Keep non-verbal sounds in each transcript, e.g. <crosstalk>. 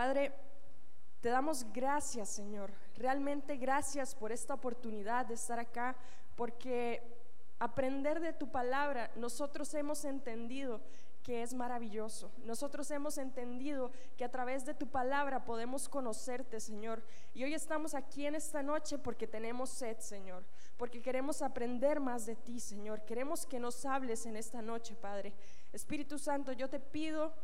Padre, te damos gracias, Señor. Realmente gracias por esta oportunidad de estar acá, porque aprender de tu palabra, nosotros hemos entendido que es maravilloso. Nosotros hemos entendido que a través de tu palabra podemos conocerte, Señor. Y hoy estamos aquí en esta noche porque tenemos sed, Señor, porque queremos aprender más de ti, Señor. Queremos que nos hables en esta noche, Padre. Espíritu Santo, yo te pido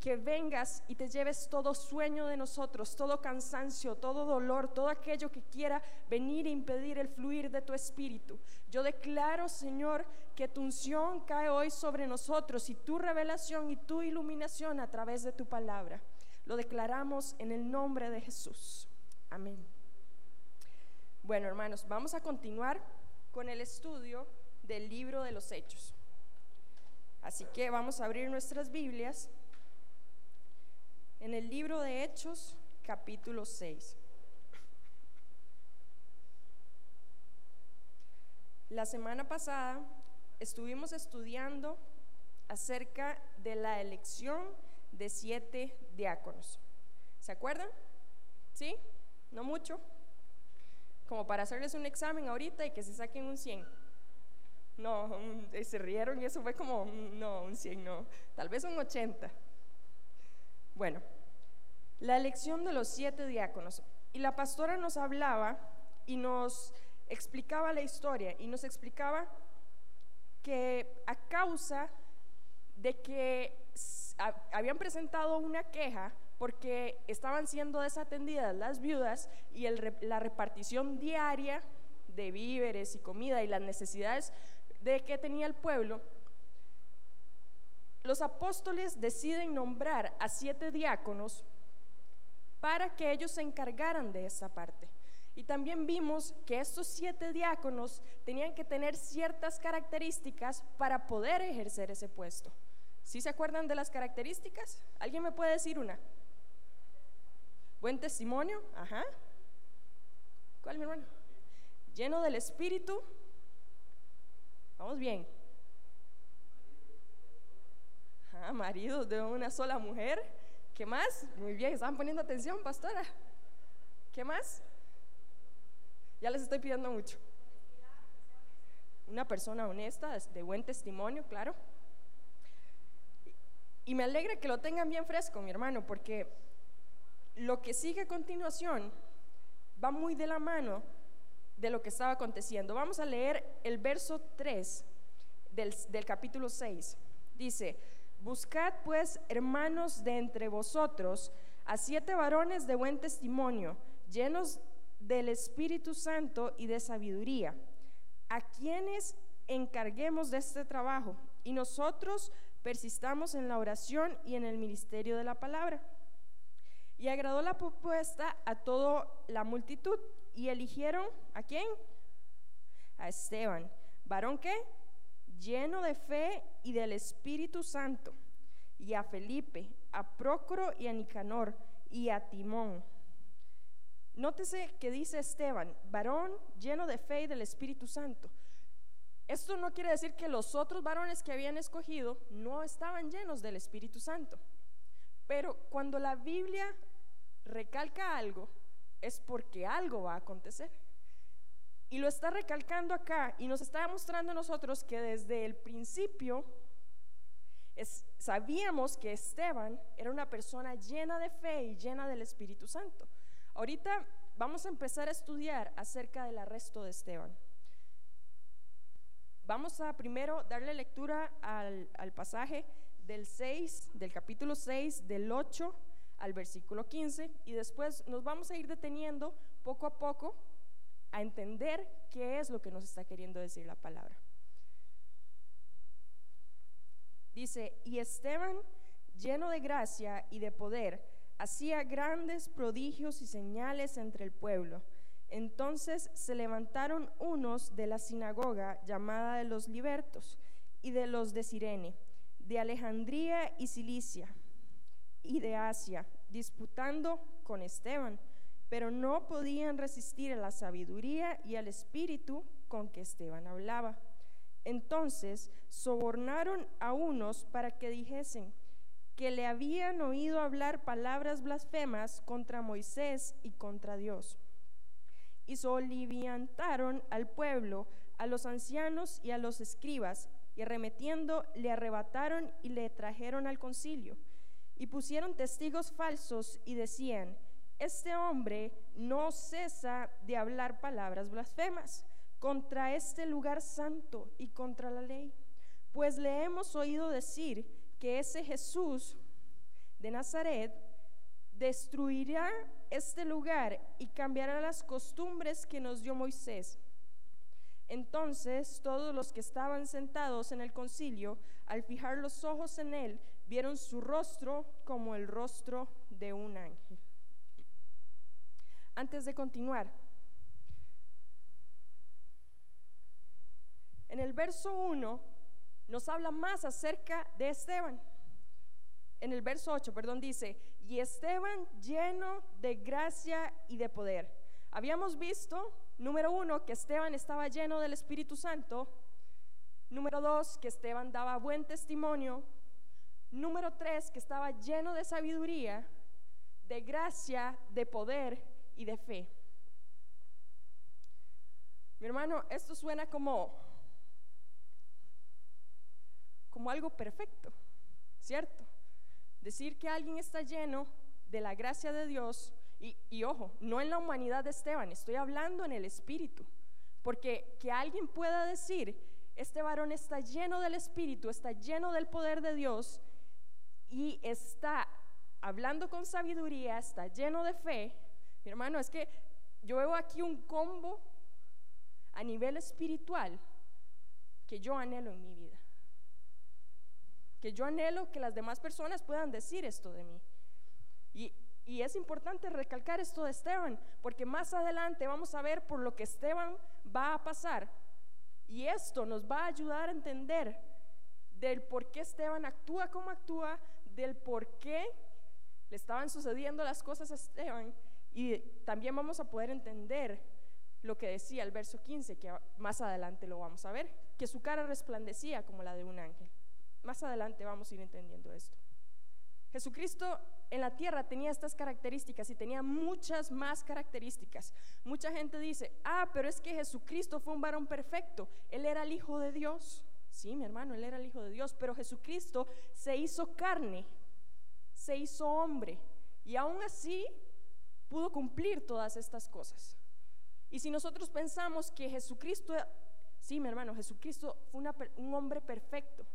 que vengas y te lleves todo sueño de nosotros, todo cansancio, todo dolor, todo aquello que quiera venir e impedir el fluir de tu espíritu. Yo declaro, Señor, que tu unción cae hoy sobre nosotros y tu revelación y tu iluminación a través de tu palabra. Lo declaramos en el nombre de Jesús. Amén. Bueno, hermanos, vamos a continuar con el estudio del libro de los Hechos. Así que vamos a abrir nuestras Biblias en el libro de Hechos, capítulo 6. La semana pasada estuvimos estudiando acerca de la elección de siete diáconos. ¿Se acuerdan? ¿Sí? ¿No mucho? Como para hacerles un examen ahorita y que se saquen un 100. No, <laughs> se rieron y eso fue como, no, un 100 no, tal vez un 80. Bueno, la elección de los siete diáconos. Y la pastora nos hablaba y nos explicaba la historia y nos explicaba que a causa de que habían presentado una queja porque estaban siendo desatendidas las viudas y la repartición diaria de víveres y comida y las necesidades de que tenía el pueblo, los apóstoles deciden nombrar a siete diáconos para que ellos se encargaran de esa parte. Y también vimos que estos siete diáconos tenían que tener ciertas características para poder ejercer ese puesto. ¿Sí se acuerdan de las características? ¿Alguien me puede decir una? Buen testimonio, ajá. ¿Cuál, mi hermano? Lleno del Espíritu. Vamos bien. Ah, marido de una sola mujer. ¿Qué más? Muy bien, estaban poniendo atención, pastora. ¿Qué más? Ya les estoy pidiendo mucho. Una persona honesta, de buen testimonio, claro. Y me alegra que lo tengan bien fresco, mi hermano, porque lo que sigue a continuación va muy de la mano de lo que estaba aconteciendo. Vamos a leer el verso 3 del, del capítulo 6. Dice, Buscad pues, hermanos, de entre vosotros a siete varones de buen testimonio, llenos del Espíritu Santo y de sabiduría, a quienes encarguemos de este trabajo, y nosotros persistamos en la oración y en el ministerio de la palabra. Y agradó la propuesta a toda la multitud, y eligieron a quién? A Esteban, varón que lleno de fe y del Espíritu Santo, y a Felipe, a Prócoro y a Nicanor, y a Timón. Nótese que dice Esteban, varón lleno de fe y del Espíritu Santo. Esto no quiere decir que los otros varones que habían escogido no estaban llenos del Espíritu Santo. Pero cuando la Biblia recalca algo, es porque algo va a acontecer. Y lo está recalcando acá y nos está mostrando a nosotros que desde el principio sabíamos que Esteban era una persona llena de fe y llena del Espíritu Santo. Ahorita vamos a empezar a estudiar acerca del arresto de Esteban. Vamos a primero darle lectura al, al pasaje del 6, del capítulo 6, del 8 al versículo 15 y después nos vamos a ir deteniendo poco a poco a entender qué es lo que nos está queriendo decir la palabra. Dice, y Esteban, lleno de gracia y de poder, hacía grandes prodigios y señales entre el pueblo. Entonces se levantaron unos de la sinagoga llamada de los libertos y de los de Sirene, de Alejandría y Cilicia y de Asia, disputando con Esteban pero no podían resistir a la sabiduría y al espíritu con que Esteban hablaba. Entonces sobornaron a unos para que dijesen, que le habían oído hablar palabras blasfemas contra Moisés y contra Dios. Y soliviantaron al pueblo, a los ancianos y a los escribas, y arremetiendo le arrebataron y le trajeron al concilio. Y pusieron testigos falsos y decían, este hombre no cesa de hablar palabras blasfemas contra este lugar santo y contra la ley. Pues le hemos oído decir que ese Jesús de Nazaret destruirá este lugar y cambiará las costumbres que nos dio Moisés. Entonces todos los que estaban sentados en el concilio, al fijar los ojos en él, vieron su rostro como el rostro de un ángel. Antes de continuar, en el verso 1 nos habla más acerca de Esteban. En el verso 8, perdón, dice, y Esteban lleno de gracia y de poder. Habíamos visto, número uno, que Esteban estaba lleno del Espíritu Santo. Número dos, que Esteban daba buen testimonio. Número tres, que estaba lleno de sabiduría, de gracia, de poder y de fe. Mi hermano, esto suena como como algo perfecto, ¿cierto? Decir que alguien está lleno de la gracia de Dios, y, ojo, no en la humanidad de Esteban, estoy hablando en el Espíritu, porque que alguien pueda decir, este varón está lleno del Espíritu, está lleno del poder de Dios, y está hablando con sabiduría, está lleno de fe, mi hermano, es que yo veo aquí un combo a nivel espiritual que yo anhelo en mi vida que yo anhelo que las demás personas puedan decir esto de mí. Y, es importante recalcar esto de Esteban, porque más adelante vamos a ver por lo que Esteban va a pasar. Y esto nos va a ayudar a entender del por qué Esteban actúa como actúa, del por qué le estaban sucediendo las cosas a Esteban. Y también vamos a poder entender lo que decía el verso 15, que más adelante lo vamos a ver, que su cara resplandecía como la de un ángel. Más adelante vamos a ir entendiendo esto. Jesucristo en la tierra tenía estas características y tenía muchas más características. Mucha gente dice, ah, pero es que Jesucristo fue un varón perfecto, él era el Hijo de Dios. Sí, mi hermano, él era el Hijo de Dios, pero Jesucristo se hizo carne, se hizo hombre y aún así pudo cumplir todas estas cosas. Y si nosotros pensamos que Jesucristo, sí, mi hermano, Jesucristo fue un hombre perfecto,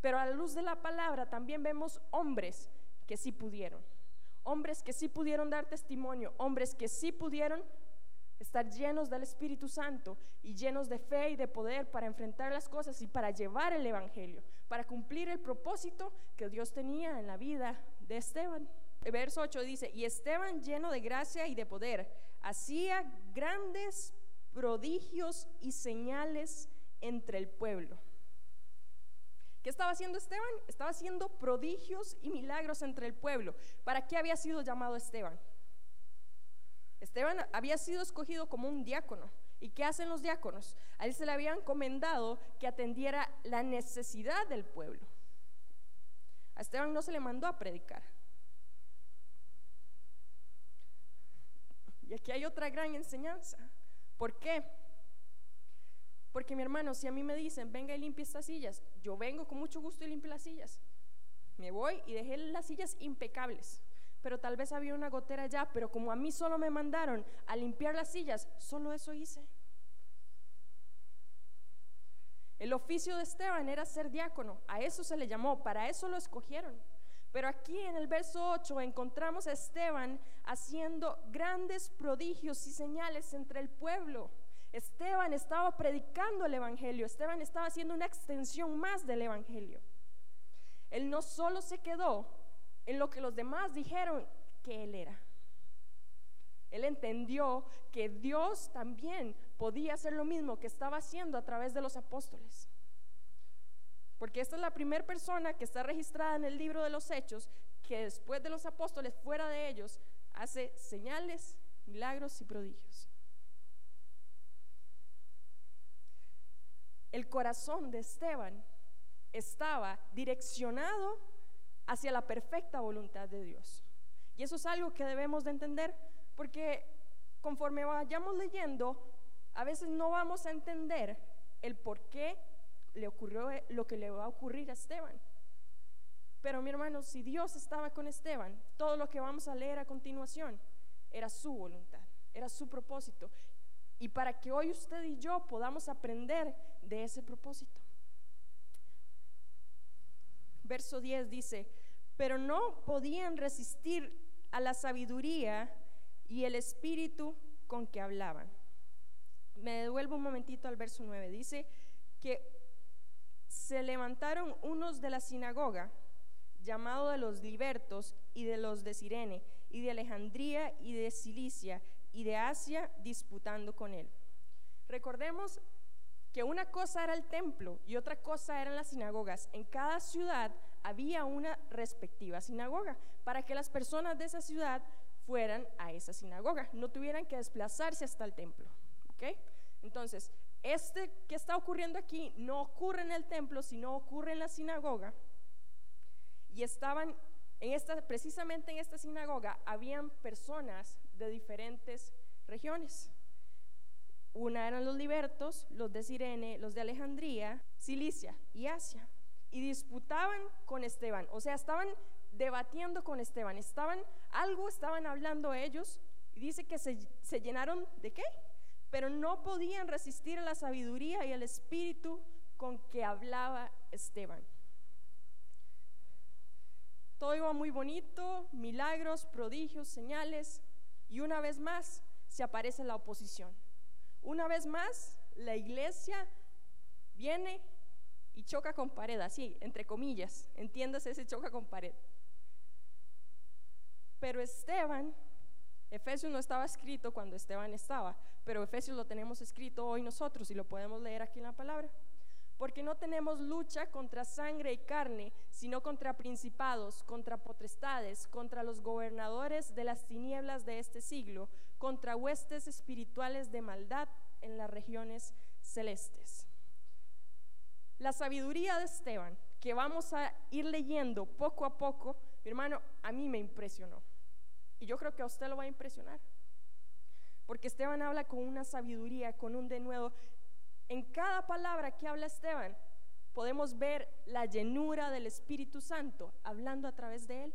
pero a la luz de la palabra también vemos hombres que sí pudieron. Hombres que sí pudieron dar testimonio, hombres que sí pudieron estar llenos del Espíritu Santo y llenos de fe y de poder para enfrentar las cosas y para llevar el Evangelio, para cumplir el propósito que Dios tenía en la vida de Esteban. Verso 8 dice, y Esteban lleno de gracia y de poder, hacía grandes prodigios y señales entre el pueblo. ¿Qué estaba haciendo Esteban? Estaba haciendo prodigios y milagros entre el pueblo. ¿Para qué había sido llamado Esteban? Esteban había sido escogido como un diácono. ¿Y qué hacen los diáconos? A él se le había encomendado que atendiera la necesidad del pueblo. A Esteban no se le mandó a predicar. Y aquí hay otra gran enseñanza. ¿Por qué? Porque mi hermano, si a mí me dicen, venga y limpie estas sillas, yo vengo con mucho gusto y limpio las sillas. Me voy y dejé las sillas impecables. Pero tal vez había una gotera ya, pero como a mí solo me mandaron a limpiar las sillas, solo eso hice. El oficio de Esteban era ser diácono, a eso se le llamó, para eso lo escogieron. Pero aquí en el verso 8 encontramos a Esteban haciendo grandes prodigios y señales entre el pueblo. Esteban estaba predicando el Evangelio, Esteban estaba haciendo una extensión más del Evangelio. Él no solo se quedó en lo que los demás dijeron que él era. Él entendió que Dios también podía hacer lo mismo que estaba haciendo a través de los apóstoles. Porque esta es la primera persona que está registrada en el libro de los Hechos que después de los apóstoles, fuera de ellos, hace señales, milagros y prodigios. el corazón de Esteban estaba direccionado hacia la perfecta voluntad de Dios. Y eso es algo que debemos de entender porque conforme vayamos leyendo, a veces no vamos a entender el por qué le ocurrió lo que le va a ocurrir a Esteban. Pero mi hermano, si Dios estaba con Esteban, todo lo que vamos a leer a continuación era su voluntad, era su propósito. Y para que hoy usted y yo podamos aprender de ese propósito. Verso 10 dice, pero no podían resistir a la sabiduría y el espíritu con que hablaban. Me devuelvo un momentito al verso 9. Dice que se levantaron unos de la sinagoga, llamado de los libertos y de los de Sirene, y de Alejandría y de Cilicia y de Asia, disputando con él. Recordemos que una cosa era el templo y otra cosa eran las sinagogas. En cada ciudad había una respectiva sinagoga para que las personas de esa ciudad fueran a esa sinagoga, no tuvieran que desplazarse hasta el templo. Entonces, este que está ocurriendo aquí no ocurre en el templo, sino ocurre en la sinagoga. Y estaban en esta, precisamente en esta sinagoga, habían personas de diferentes regiones. Una eran los libertos, los de Sirene, los de Alejandría, Cilicia y Asia. Y disputaban con Esteban, o sea, estaban debatiendo con Esteban, estaban, algo estaban hablando ellos, y dice que se, se llenaron de qué? Pero no podían resistir a la sabiduría y al espíritu con que hablaba Esteban. Todo iba muy bonito, milagros, prodigios, señales, y una vez más se aparece la oposición. Una vez más, la iglesia viene y choca con pared, así, entre comillas, entiéndase ese choca con pared. Pero Esteban, Efesios no estaba escrito cuando Esteban estaba, pero Efesios lo tenemos escrito hoy nosotros y lo podemos leer aquí en la palabra. Porque no tenemos lucha contra sangre y carne, sino contra principados, contra potestades, contra los gobernadores de las tinieblas de este siglo, contra huestes espirituales de maldad en las regiones celestes. La sabiduría de Esteban, que vamos a ir leyendo poco a poco, mi hermano, a mí me impresionó. Y yo creo que a usted lo va a impresionar. Porque Esteban habla con una sabiduría, con un denuedo. En cada palabra que habla Esteban, podemos ver la llenura del Espíritu Santo hablando a través de él.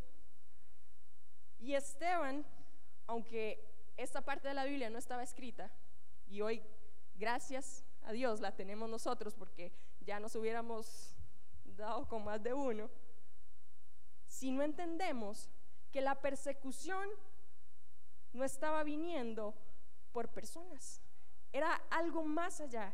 Y Esteban, aunque esta parte de la Biblia no estaba escrita, y hoy, gracias a Dios, la tenemos nosotros porque ya nos hubiéramos dado con más de uno, si no entendemos que la persecución no estaba viniendo por personas, era algo más allá.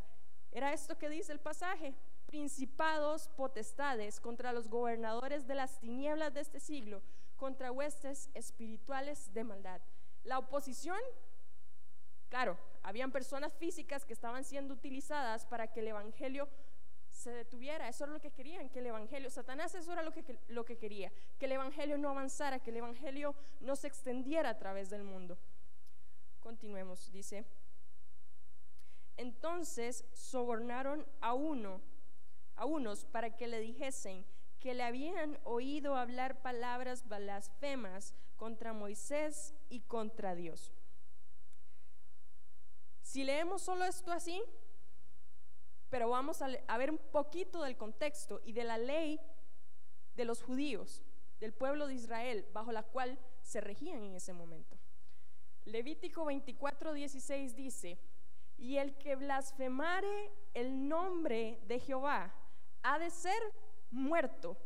Era esto que dice el pasaje, principados, potestades contra los gobernadores de las tinieblas de este siglo, contra huestes espirituales de maldad. La oposición, claro, habían personas físicas que estaban siendo utilizadas para que el Evangelio se detuviera. Eso era lo que querían, que el Evangelio, Satanás eso era lo que, lo que quería, que el Evangelio no avanzara, que el Evangelio no se extendiera a través del mundo. Continuemos, dice. Entonces sobornaron a uno, a unos para que le dijesen que le habían oído hablar palabras blasfemas contra Moisés y contra Dios. Si leemos solo esto así, pero vamos a, ver un poquito del contexto y de la ley de los judíos, del pueblo de Israel, bajo la cual se regían en ese momento. Levítico 24, 16 dice, y el que blasfemare el nombre de Jehová ha de ser muerto.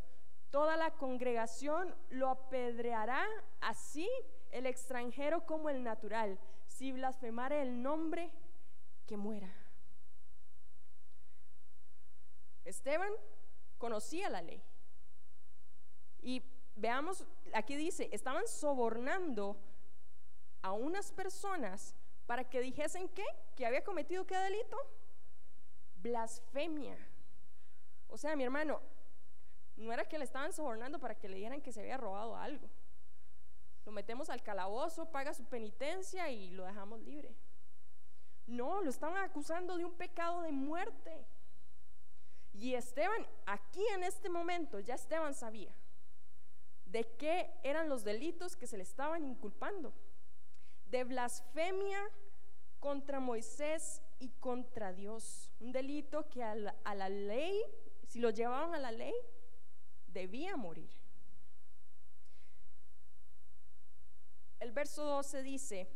Toda la congregación lo apedreará así el extranjero como el natural. Si blasfemare el nombre, que muera. Esteban conocía la ley. Y veamos, aquí dice, estaban sobornando a unas personas para que dijesen qué, que había cometido qué delito? Blasfemia. O sea, mi hermano, no era que le estaban sobornando para que le dieran que se había robado algo. Lo metemos al calabozo, paga su penitencia y lo dejamos libre. No, lo estaban acusando de un pecado de muerte. Y Esteban, aquí en este momento, ya Esteban sabía. de qué eran los delitos que se le estaban inculpando. De blasfemia contra Moisés y contra Dios. Un delito que a la, a la ley, si lo llevaban a la ley, debía morir. El verso 12 dice,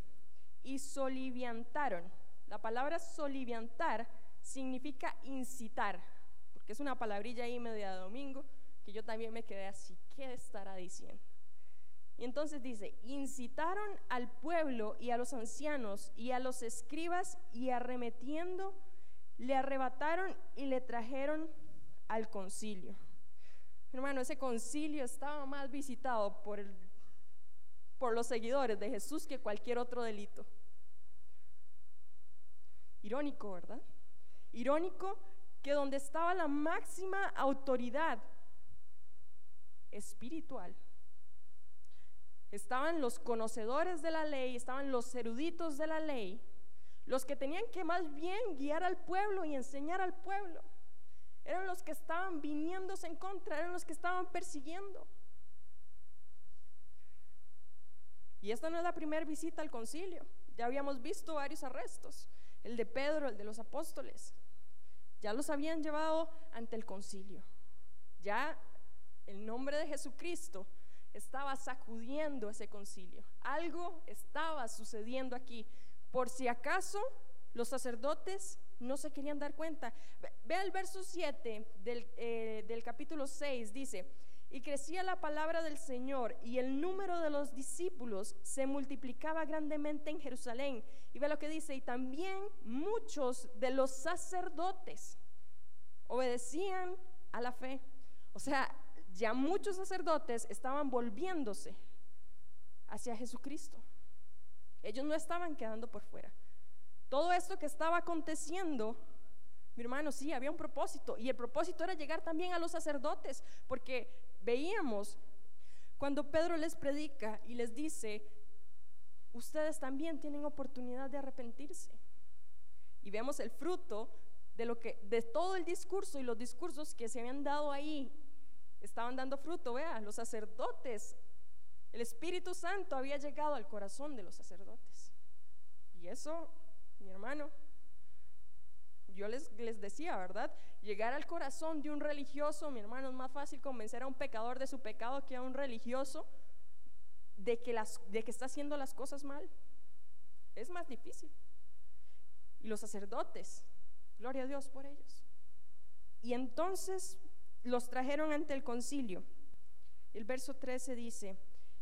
y soliviantaron. La palabra soliviantar significa incitar, porque es una palabrilla ahí media de domingo que yo también me quedé así, ¿qué estará diciendo? Y entonces dice, incitaron al pueblo y a los ancianos y a los escribas y arremetiendo, le arrebataron y le trajeron al concilio. Hermano, ese concilio estaba más visitado por, por los seguidores de Jesús que cualquier otro delito. Irónico, ¿verdad? Irónico que donde estaba la máxima autoridad espiritual, estaban los conocedores de la ley, estaban los eruditos de la ley, los que tenían que más bien guiar al pueblo y enseñar al pueblo. Eran los que estaban viniéndose en contra, eran los que estaban persiguiendo. Y esta no es la primera visita al concilio. Ya habíamos visto varios arrestos, el de Pedro, el de los apóstoles. Ya los habían llevado ante el concilio. Ya el nombre de Jesucristo estaba sacudiendo ese concilio. Algo estaba sucediendo aquí. Por si acaso los sacerdotes no se querían dar cuenta. Ve el verso 7 del, eh, del capítulo 6, dice, y crecía la palabra del Señor y el número de los discípulos se multiplicaba grandemente en Jerusalén. Y ve lo que dice, y también muchos de los sacerdotes obedecían a la fe. O sea, ya muchos sacerdotes estaban volviéndose hacia Jesucristo. Ellos no estaban quedando por fuera. Todo esto que estaba aconteciendo, mi hermano, sí, había un propósito. Y el propósito era llegar también a los sacerdotes, porque veíamos cuando Pedro les predica y les dice, ustedes también tienen oportunidad de arrepentirse. Y vemos el fruto de lo que de todo el discurso y los discursos que se habían dado ahí estaban dando fruto, vea, los sacerdotes, el Espíritu Santo había llegado al corazón de los sacerdotes. Y eso, mi hermano, yo les, les decía, ¿verdad? Llegar al corazón de un religioso, mi hermano, es más fácil convencer a un pecador de su pecado que a un religioso de que, está haciendo las cosas mal. Es más difícil. Y los sacerdotes, gloria a Dios por ellos. Y entonces los trajeron ante el concilio. El verso 13 dice,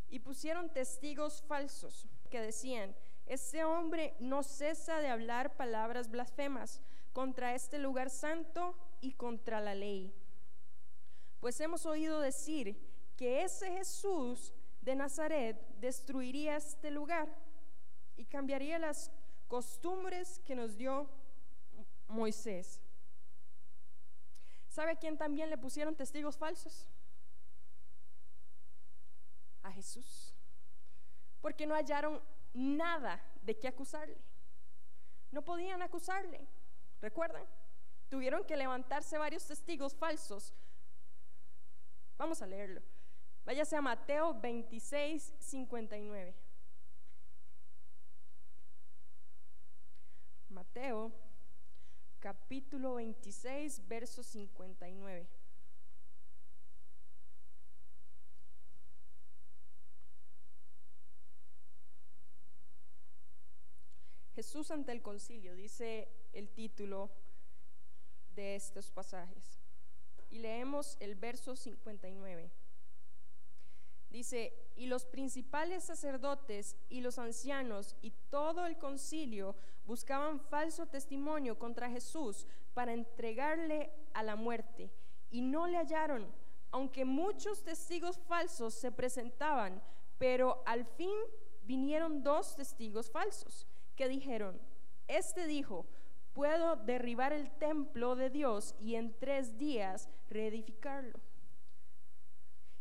y pusieron testigos falsos que decían, este hombre no cesa de hablar palabras blasfemas contra este lugar santo y contra la ley. Pues hemos oído decir que ese Jesús de Nazaret destruiría este lugar y cambiaría las costumbres que nos dio Moisés. ¿Sabe a quién también le pusieron testigos falsos? A Jesús. Porque no hallaron nada de qué acusarle. No podían acusarle. ¿Recuerdan? Tuvieron que levantarse varios testigos falsos. Vamos a leerlo. Váyase a Mateo 26, 59. Mateo capítulo 26, verso 59. Jesús ante el concilio, dice el título de estos pasajes. Y leemos el verso 59. Dice, y los principales sacerdotes y los ancianos y todo el concilio buscaban falso testimonio contra Jesús para entregarle a la muerte y no le hallaron, aunque muchos testigos falsos se presentaban, pero al fin vinieron dos testigos falsos que dijeron, este dijo, puedo derribar el templo de Dios y en tres días reedificarlo.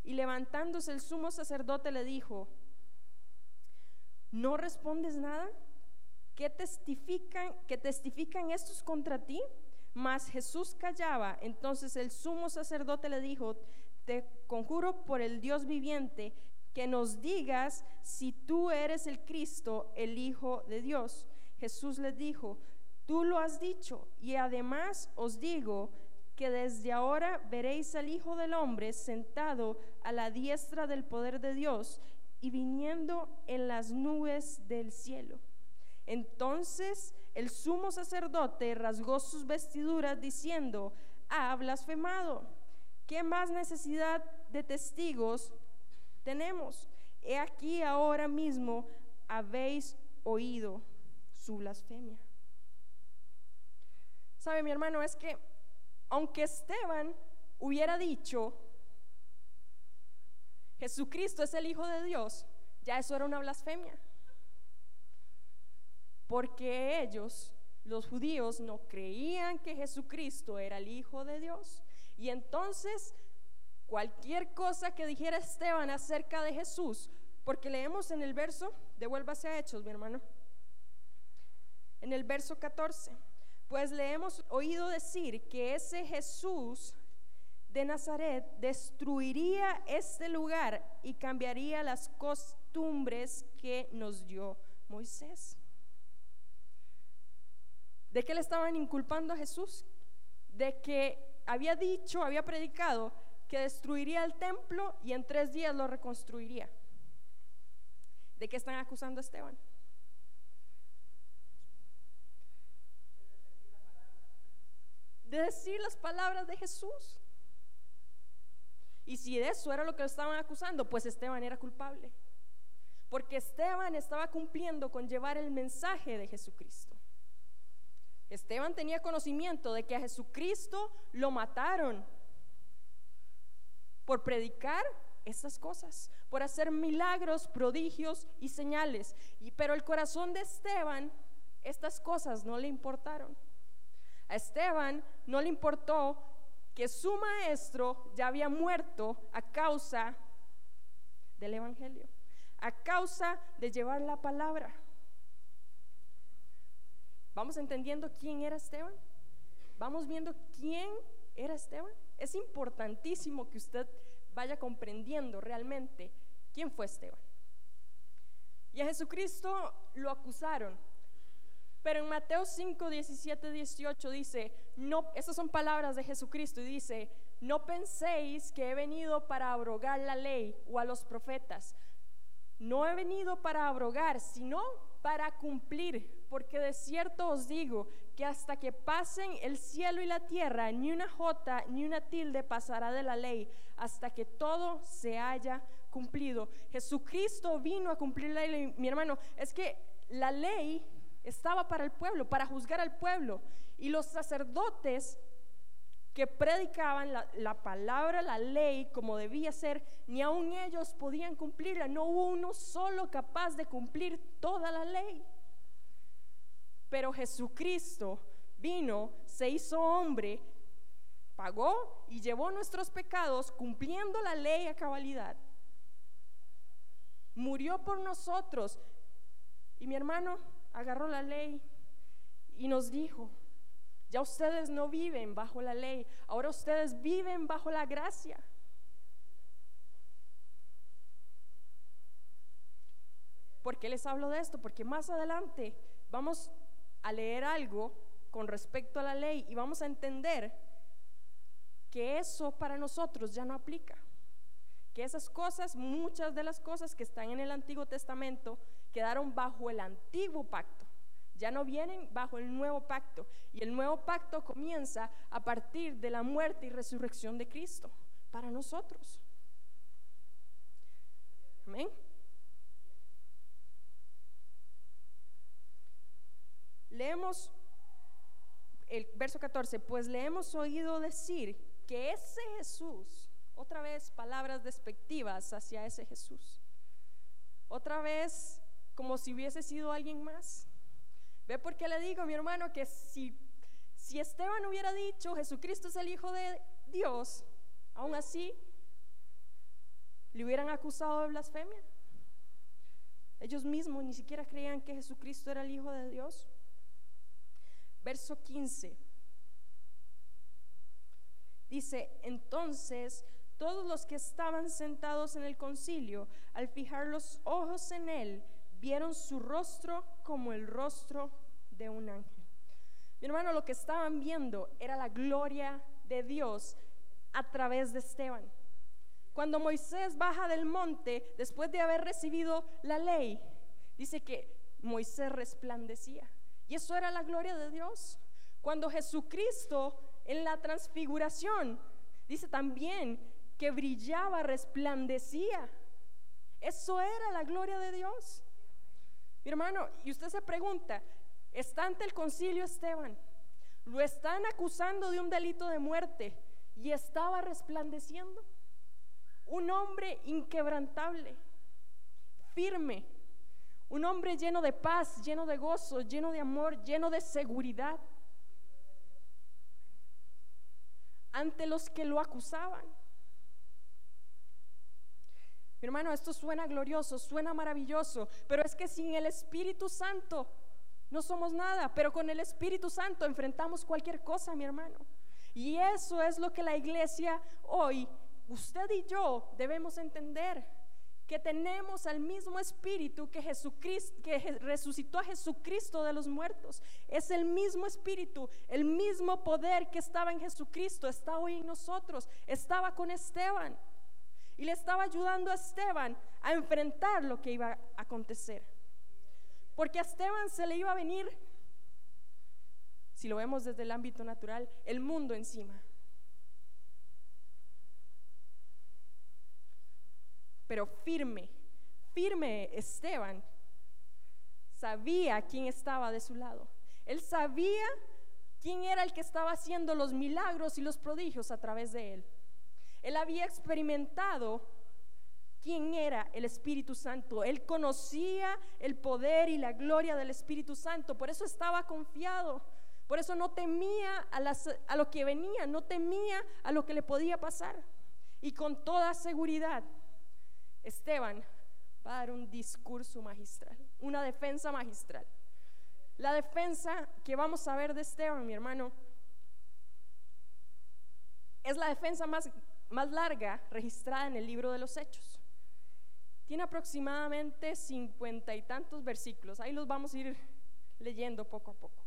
Y levantándose el sumo sacerdote le dijo, ¿no respondes nada? ¿Qué testifican, que testifican estos contra ti? Mas Jesús callaba. Entonces el sumo sacerdote le dijo, te conjuro por el Dios viviente que nos digas si tú eres el Cristo, el Hijo de Dios. Jesús les dijo, tú lo has dicho, y además os digo que desde ahora veréis al Hijo del Hombre sentado a la diestra del poder de Dios y viniendo en las nubes del cielo. Entonces el sumo sacerdote rasgó sus vestiduras diciendo, ha blasfemado. ¿Qué más necesidad de testigos tenemos? He aquí ahora mismo habéis oído su blasfemia. ¿Sabe mi hermano? Es que aunque Esteban hubiera dicho, Jesucristo es el Hijo de Dios, ya eso era una blasfemia. Porque ellos, los judíos, no creían que Jesucristo era el Hijo de Dios. Y entonces, cualquier cosa que dijera Esteban acerca de Jesús, porque leemos en el verso, devuélvase a Hechos, mi hermano, en el verso 14, pues le hemos oído decir que ese Jesús de Nazaret destruiría este lugar y cambiaría las costumbres que nos dio Moisés. ¿De qué le estaban inculpando a Jesús? De que había dicho, había predicado que destruiría el templo y en tres días lo reconstruiría. ¿De qué están acusando a Esteban? De decir las palabras de Jesús. Y si eso era lo que estaban acusando, pues Esteban era culpable. Porque Esteban estaba cumpliendo con llevar el mensaje de Jesucristo. Esteban tenía conocimiento de que a Jesucristo lo mataron por predicar estas cosas, por hacer milagros, prodigios y señales. Y, pero el corazón de Esteban, estas cosas no le importaron. A Esteban no le importó que su maestro ya había muerto a causa del Evangelio, a causa de llevar la palabra. ¿Vamos entendiendo quién era Esteban? ¿Vamos viendo quién era Esteban? Es importantísimo que usted vaya comprendiendo realmente quién fue Esteban. Y a Jesucristo lo acusaron pero en Mateo 5, 17, 18 dice, no, esas son palabras de Jesucristo y dice, no penséis que he venido para abrogar la ley o a los profetas. No he venido para abrogar, sino para cumplir, porque de cierto os digo que hasta que pasen el cielo y la tierra, ni una jota ni una tilde pasará de la ley, hasta que todo se haya cumplido. Jesucristo vino a cumplir la ley, mi hermano, es que la ley estaba para el pueblo, para juzgar al pueblo. Y los sacerdotes que predicaban la, palabra, la ley, como debía ser, ni aun ellos podían cumplirla. No hubo uno solo capaz de cumplir toda la ley. Pero Jesucristo vino, se hizo hombre, pagó y llevó nuestros pecados cumpliendo la ley a cabalidad. Murió por nosotros. Y mi hermano, agarró la ley y nos dijo, ya ustedes no viven bajo la ley, ahora ustedes viven bajo la gracia. ¿Por qué les hablo de esto? Porque más adelante vamos a leer algo con respecto a la ley y vamos a entender que eso para nosotros ya no aplica. Que esas cosas, muchas de las cosas que están en el Antiguo Testamento, quedaron bajo el antiguo pacto. Ya no vienen bajo el nuevo pacto. Y el nuevo pacto comienza a partir de la muerte y resurrección de Cristo para nosotros. Amén. Leemos el verso 14, pues le hemos oído decir que ese Jesús, otra vez palabras despectivas hacia ese Jesús, otra vez como si hubiese sido alguien más. ¿Ve por qué le digo, mi hermano, que si, si Esteban hubiera dicho Jesucristo es el Hijo de Dios, aún así le hubieran acusado de blasfemia? Ellos mismos ni siquiera creían que Jesucristo era el Hijo de Dios. Verso 15. Dice, entonces todos los que estaban sentados en el concilio, al fijar los ojos en él, vieron su rostro como el rostro de un ángel. Mi hermano, lo que estaban viendo era la gloria de Dios a través de Esteban. Cuando Moisés baja del monte, después de haber recibido la ley, dice que Moisés resplandecía. Y eso era la gloria de Dios. Cuando Jesucristo en la transfiguración, dice también que brillaba, resplandecía. Eso era la gloria de Dios. Mi hermano, y usted se pregunta, está ante el concilio Esteban, lo están acusando de un delito de muerte y estaba resplandeciendo. Un hombre inquebrantable, firme, un hombre lleno de paz, lleno de gozo, lleno de amor, lleno de seguridad ante los que lo acusaban. Hermano, esto suena glorioso, suena maravilloso, pero es que sin el Espíritu Santo no somos nada, pero con el Espíritu Santo enfrentamos cualquier cosa, mi hermano. Y eso es lo que la iglesia hoy, usted y yo debemos entender que tenemos al mismo espíritu que Jesucristo que resucitó a Jesucristo de los muertos. Es el mismo espíritu, el mismo poder que estaba en Jesucristo está hoy en nosotros. Estaba con Esteban y le estaba ayudando a Esteban a enfrentar lo que iba a acontecer. Porque a Esteban se le iba a venir, si lo vemos desde el ámbito natural, el mundo encima. Pero firme, firme Esteban sabía quién estaba de su lado. Él sabía quién era el que estaba haciendo los milagros y los prodigios a través de él. Él había experimentado quién era el Espíritu Santo. Él conocía el poder y la gloria del Espíritu Santo. Por eso estaba confiado. Por eso no temía a, a, lo que venía, no temía a lo que le podía pasar. Y con toda seguridad, Esteban va a dar un discurso magistral, una defensa magistral. La defensa que vamos a ver de Esteban, mi hermano, es la defensa más más larga registrada en el libro de los Hechos. Tiene aproximadamente cincuenta y tantos versículos. Ahí los vamos a ir leyendo poco a poco.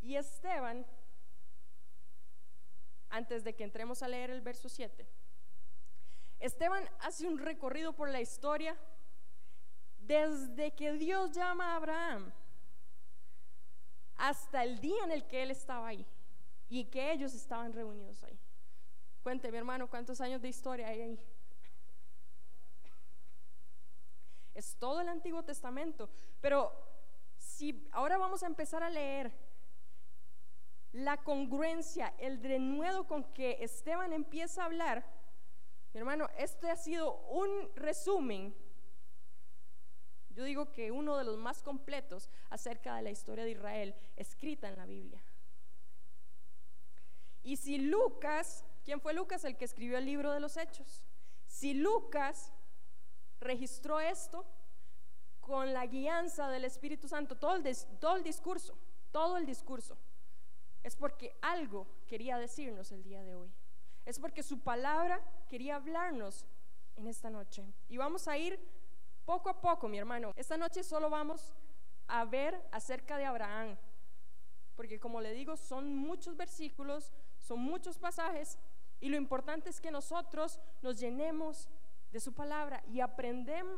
Y Esteban, antes de que entremos a leer el verso 7, Esteban hace un recorrido por la historia desde que Dios llama a Abraham hasta el día en el que él estaba ahí y que ellos estaban reunidos ahí. Cuente, mi hermano, cuántos años de historia hay ahí. Es todo el Antiguo Testamento. Pero si ahora vamos a empezar a leer la congruencia, el denuedo con que Esteban empieza a hablar, mi hermano, este ha sido un resumen, yo digo que uno de los más completos acerca de la historia de Israel, escrita en la Biblia. Y si Lucas ¿Quién fue Lucas? El que escribió el libro de los Hechos. Si Lucas registró esto con la guianza del Espíritu Santo, todo el, todo el discurso, todo el discurso, es porque algo quería decirnos el día de hoy. Es porque su palabra quería hablarnos en esta noche. Y vamos a ir poco a poco, mi hermano. Esta noche solo vamos a ver acerca de Abraham. Porque como le digo, son muchos versículos, son muchos pasajes y lo importante es que nosotros nos llenemos de su palabra y,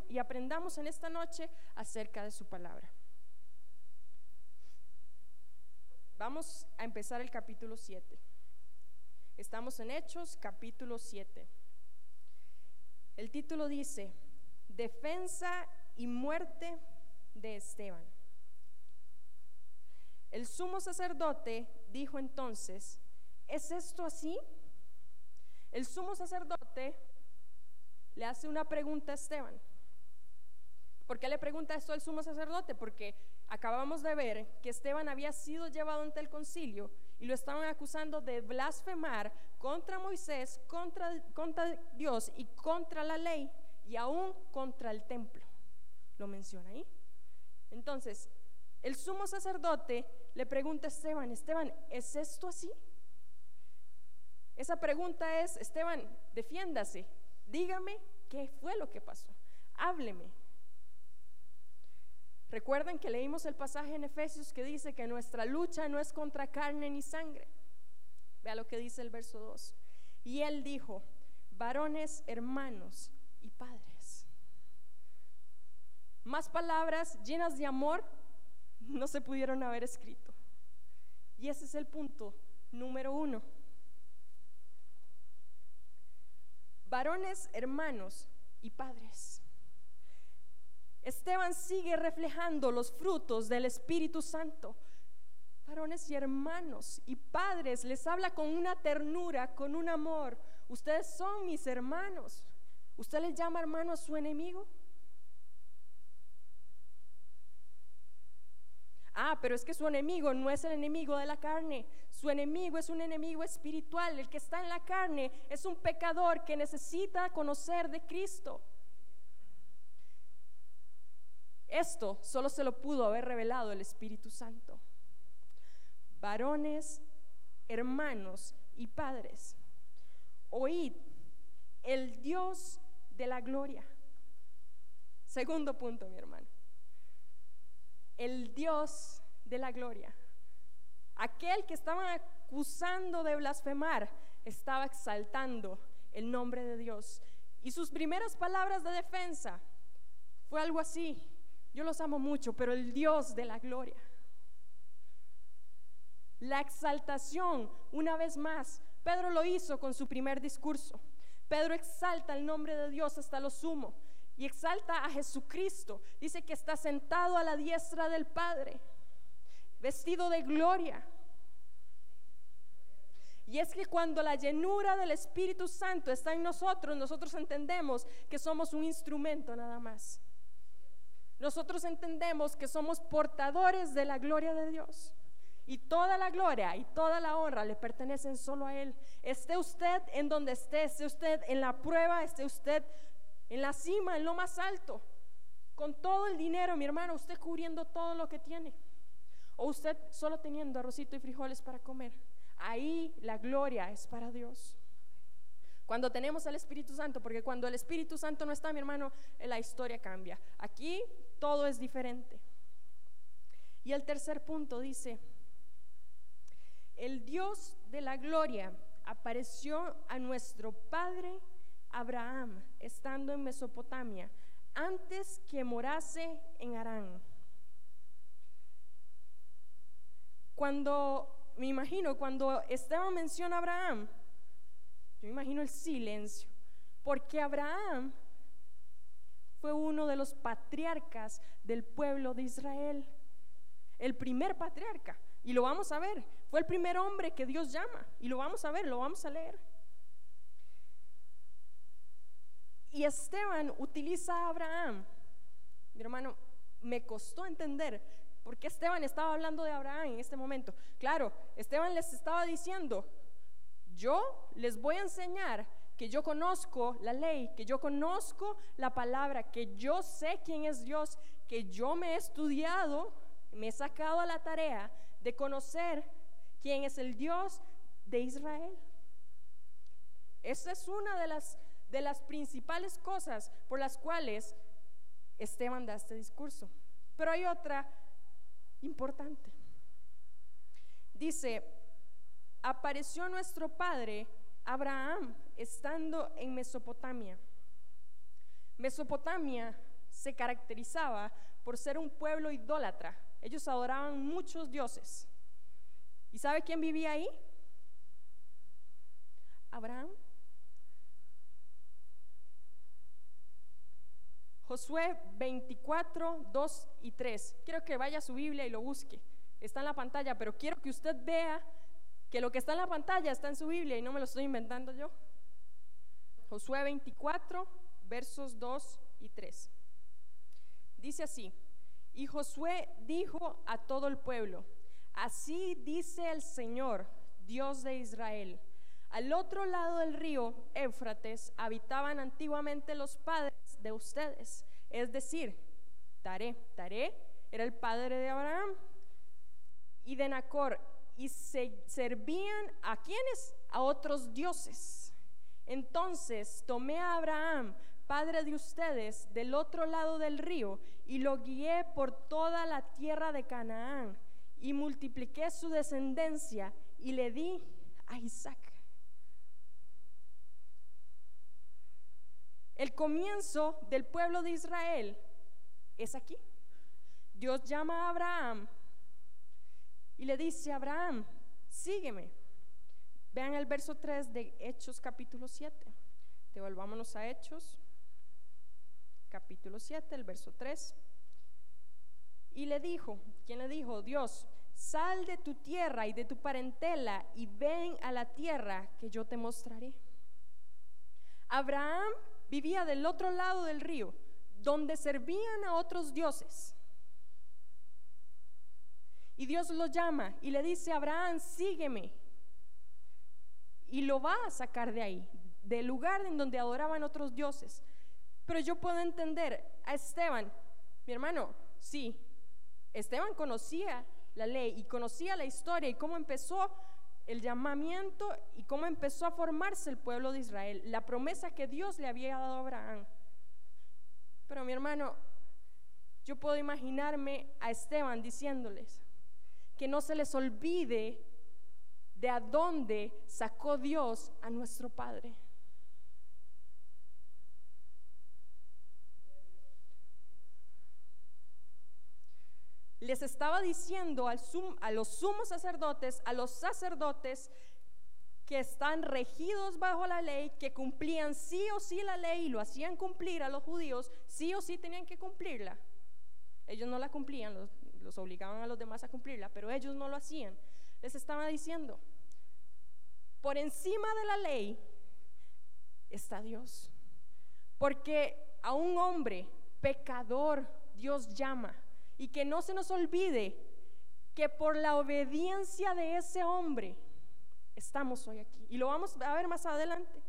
y aprendamos en esta noche acerca de su palabra. Vamos a empezar el capítulo 7. Estamos en Hechos capítulo 7. El título dice, Defensa y muerte de Esteban. El sumo sacerdote dijo entonces, ¿es esto así? El sumo sacerdote le hace una pregunta a Esteban. ¿Por qué le pregunta esto al sumo sacerdote? Porque acabamos de ver que Esteban había sido llevado ante el concilio y lo estaban acusando de blasfemar contra Moisés, contra, Dios y contra la ley y aún contra el templo. Lo menciona ahí. Entonces, el sumo sacerdote le pregunta a Esteban, Esteban, ¿es esto así? Esa pregunta es, Esteban, defiéndase, dígame qué fue lo que pasó, hábleme. Recuerden que leímos el pasaje en Efesios que dice que nuestra lucha no es contra carne ni sangre. Vea lo que dice el verso 2. Y él dijo, varones, hermanos y padres. Más palabras llenas de amor no se pudieron haber escrito. Y ese es el punto número uno. Varones, hermanos y padres. Esteban sigue reflejando los frutos del Espíritu Santo. Varones y hermanos y padres, les habla con una ternura, con un amor. Ustedes son mis hermanos. ¿Usted les llama hermano a su enemigo? Ah, pero es que su enemigo no es el enemigo de la carne, su enemigo es un enemigo espiritual. El que está en la carne es un pecador que necesita conocer de Cristo. Esto solo se lo pudo haber revelado el Espíritu Santo. Varones, hermanos y padres, oíd, el Dios de la gloria. Segundo punto, mi hermano. El Dios de la gloria. Aquel que estaba acusando de blasfemar estaba exaltando el nombre de Dios. Y sus primeras palabras de defensa fue algo así. Yo los amo mucho, pero el Dios de la gloria. La exaltación, una vez más, Pedro lo hizo con su primer discurso. Pedro exalta el nombre de Dios hasta lo sumo y exalta a Jesucristo. Dice que está sentado a la diestra del Padre, vestido de gloria. Y es que cuando la llenura del Espíritu Santo está en nosotros, nosotros entendemos que somos un instrumento nada más nosotros entendemos que somos portadores de la gloria de Dios. Y toda la gloria y toda la honra le pertenecen solo a Él. Esté usted en donde esté, esté usted en la prueba, esté usted en la cima, en lo más alto, con todo el dinero, mi hermano, usted cubriendo todo lo que tiene. O usted solo teniendo arrocito y frijoles para comer. Ahí la gloria es para Dios. Cuando tenemos al Espíritu Santo, porque cuando el Espíritu Santo no está, mi hermano, la historia cambia. Aquí todo es diferente. Y el tercer punto dice, el Dios de la gloria apareció a nuestro padre Abraham estando en Mesopotamia antes que morase en Harán. Cuando, me imagino, cuando Esteban menciona a Abraham, yo me imagino el silencio, porque Abraham fue uno de los patriarcas del pueblo de Israel. El primer patriarca. Y lo vamos a ver. Fue el primer hombre que Dios llama. Y lo vamos a ver, lo vamos a leer. Y Esteban utiliza a Abraham. Mi hermano, me costó entender por qué Esteban estaba hablando de Abraham en este momento. Claro, Esteban les estaba diciendo, yo les voy a enseñar que yo conozco la ley, que yo conozco la palabra, que yo sé quién es Dios, que yo me he estudiado, me he sacado a la tarea de conocer quién es el Dios de Israel. Esa es una de las, de las principales cosas por las cuales Esteban da este discurso. Pero hay otra importante. Dice, apareció nuestro Padre Abraham estando en Mesopotamia. Mesopotamia se caracterizaba por ser un pueblo idólatra. Ellos adoraban muchos dioses. ¿Y sabe quién vivía ahí? Abraham. Josué 24, 2 y 3. Quiero que vaya a su Biblia y lo busque. Está en la pantalla, pero quiero que usted vea que lo que está en la pantalla está en su Biblia y no me lo estoy inventando yo. Josué 24, versos 2 y 3. Dice así, y Josué dijo a todo el pueblo, así dice el Señor, Dios de Israel. Al otro lado del río Éufrates habitaban antiguamente los padres de ustedes, es decir, Taré. Taré era el padre de Abraham y de Nacor y se servían a quienes? A otros dioses. Entonces tomé a Abraham, padre de ustedes, del otro lado del río, y lo guié por toda la tierra de Canaán, y multipliqué su descendencia, y le di a Isaac. El comienzo del pueblo de Israel es aquí. Dios llama a Abraham y le dice, Abraham, sígueme. Vean el verso 3 de Hechos capítulo 7. Devolvámonos a Hechos capítulo 7, el verso 3. Y le dijo, ¿quién le dijo? Dios, sal de tu tierra y de tu parentela y ven a la tierra que yo te mostraré. Abraham vivía del otro lado del río, donde servían a otros dioses. Y Dios lo llama y le dice, Abraham, sígueme. Y lo va a sacar de ahí, del lugar en donde adoraban otros dioses. Pero yo puedo entender a Esteban, mi hermano, sí, Esteban conocía la ley y conocía la historia y cómo empezó el llamamiento y cómo empezó a formarse el pueblo de Israel, la promesa que Dios le había dado a Abraham. Pero mi hermano, yo puedo imaginarme a Esteban diciéndoles, que no se les olvide de a dónde sacó Dios a nuestro Padre. Les estaba diciendo a los sumos sacerdotes, a los sacerdotes que están regidos bajo la ley, que cumplían sí o sí la ley y lo hacían cumplir a los judíos, sí o sí tenían que cumplirla. Ellos no la cumplían, los obligaban a los demás a cumplirla, pero ellos no lo hacían. Les estaba diciendo, por encima de la ley está Dios. Porque a un hombre pecador Dios llama. Y que no se nos olvide que por la obediencia de ese hombre estamos hoy aquí. Y lo vamos a ver más adelante.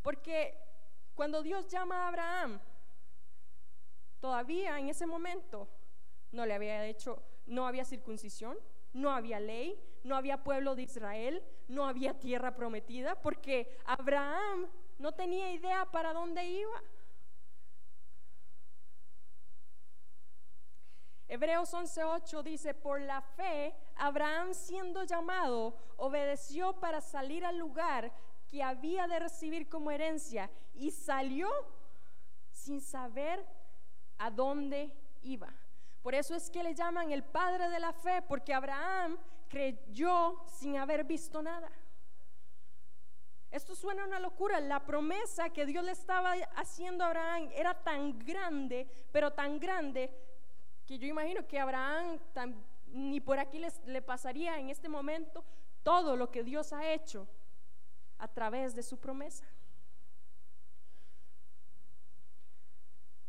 Porque cuando Dios llama a Abraham, todavía en ese momento no le había hecho, no había circuncisión, no había ley, no había pueblo de Israel, no había tierra prometida, porque Abraham no tenía idea para dónde iba. Hebreos 11:8 dice, por la fe, Abraham siendo llamado, obedeció para salir al lugar que había de recibir como herencia y salió sin saber a dónde iba. Por eso es que le llaman el padre de la fe, porque Abraham creyó sin haber visto nada. Esto suena una locura. La promesa que Dios le estaba haciendo a Abraham era tan grande, pero tan grande, que yo imagino que Abraham ni por aquí le pasaría en este momento todo lo que Dios ha hecho a través de su promesa.